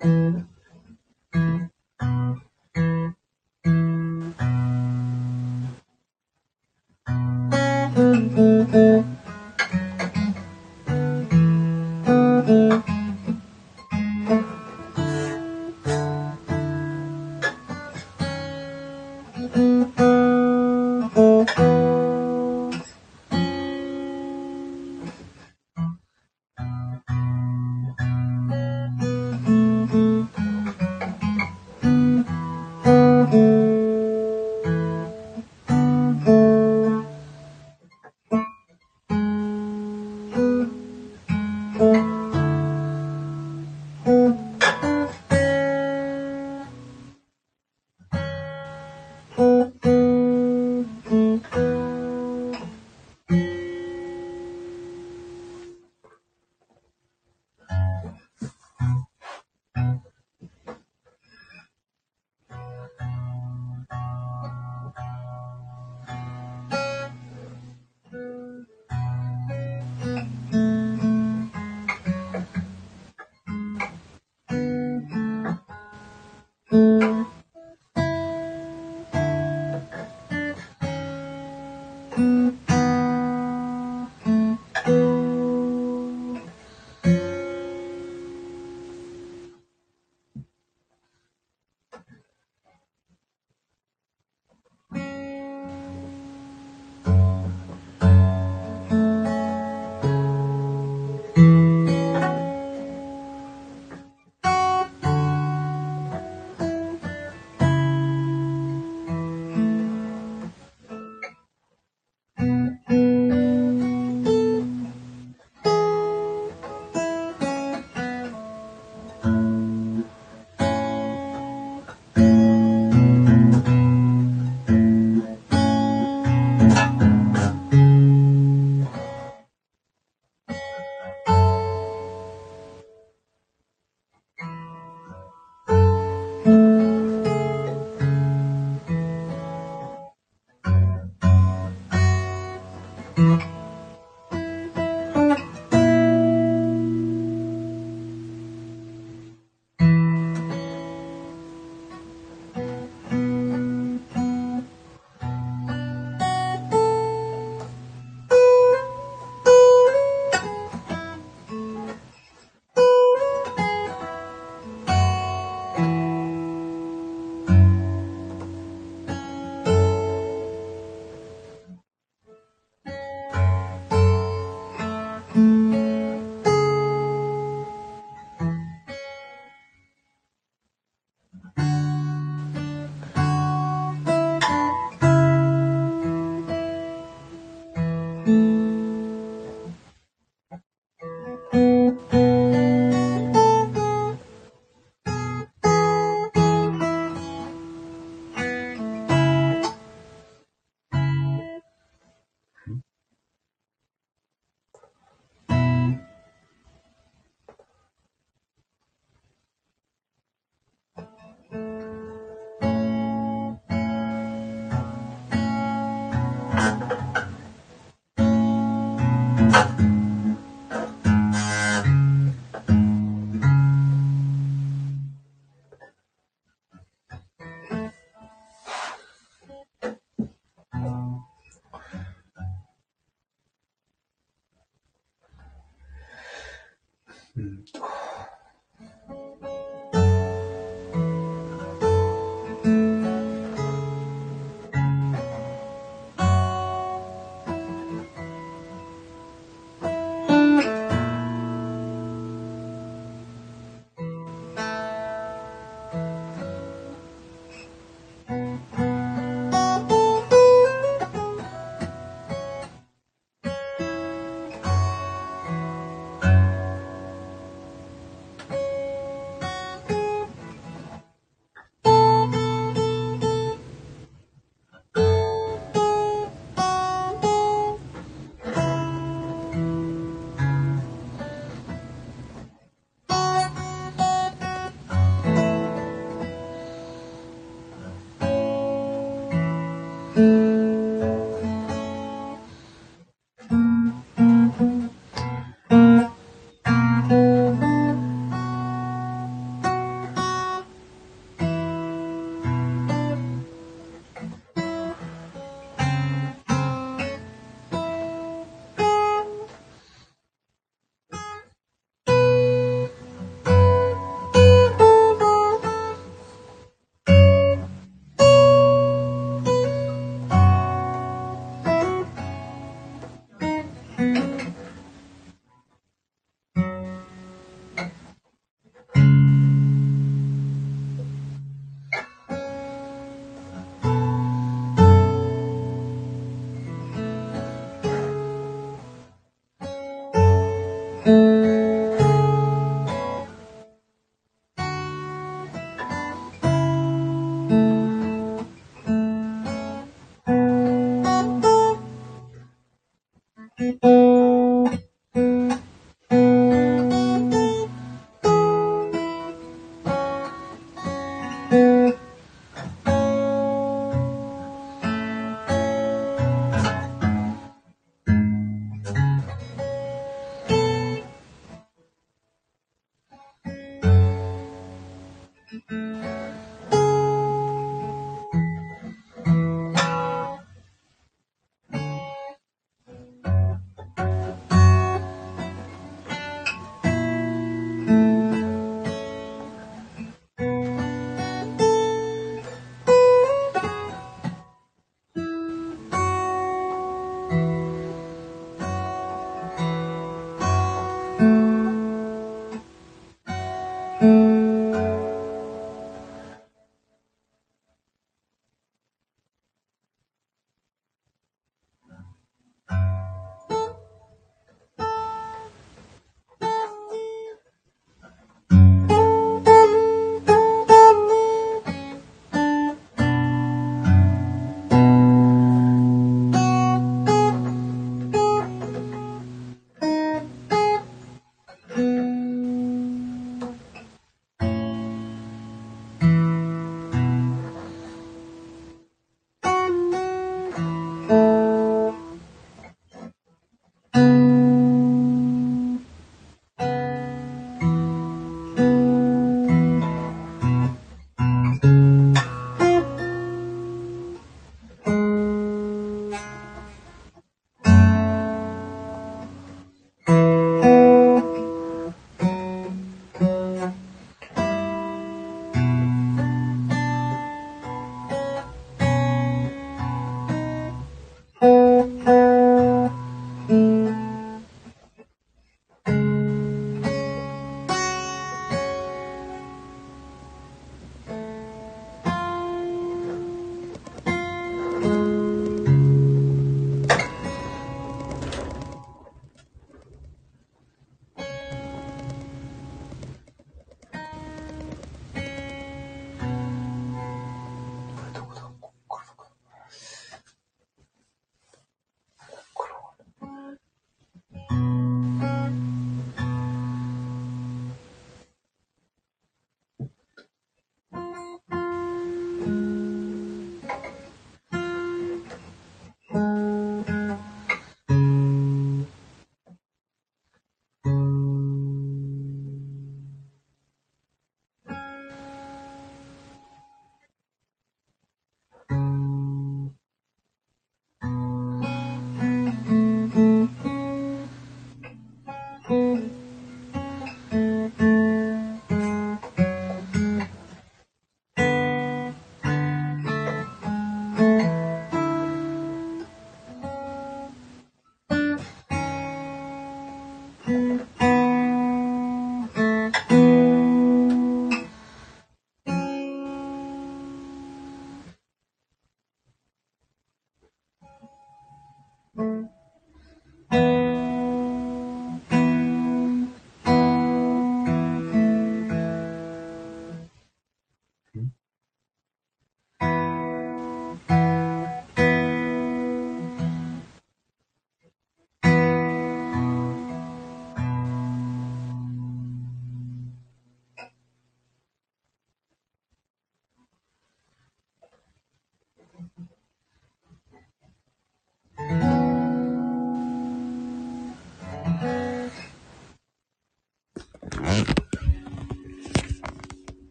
Mm-hmm.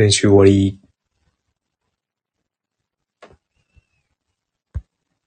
练习我的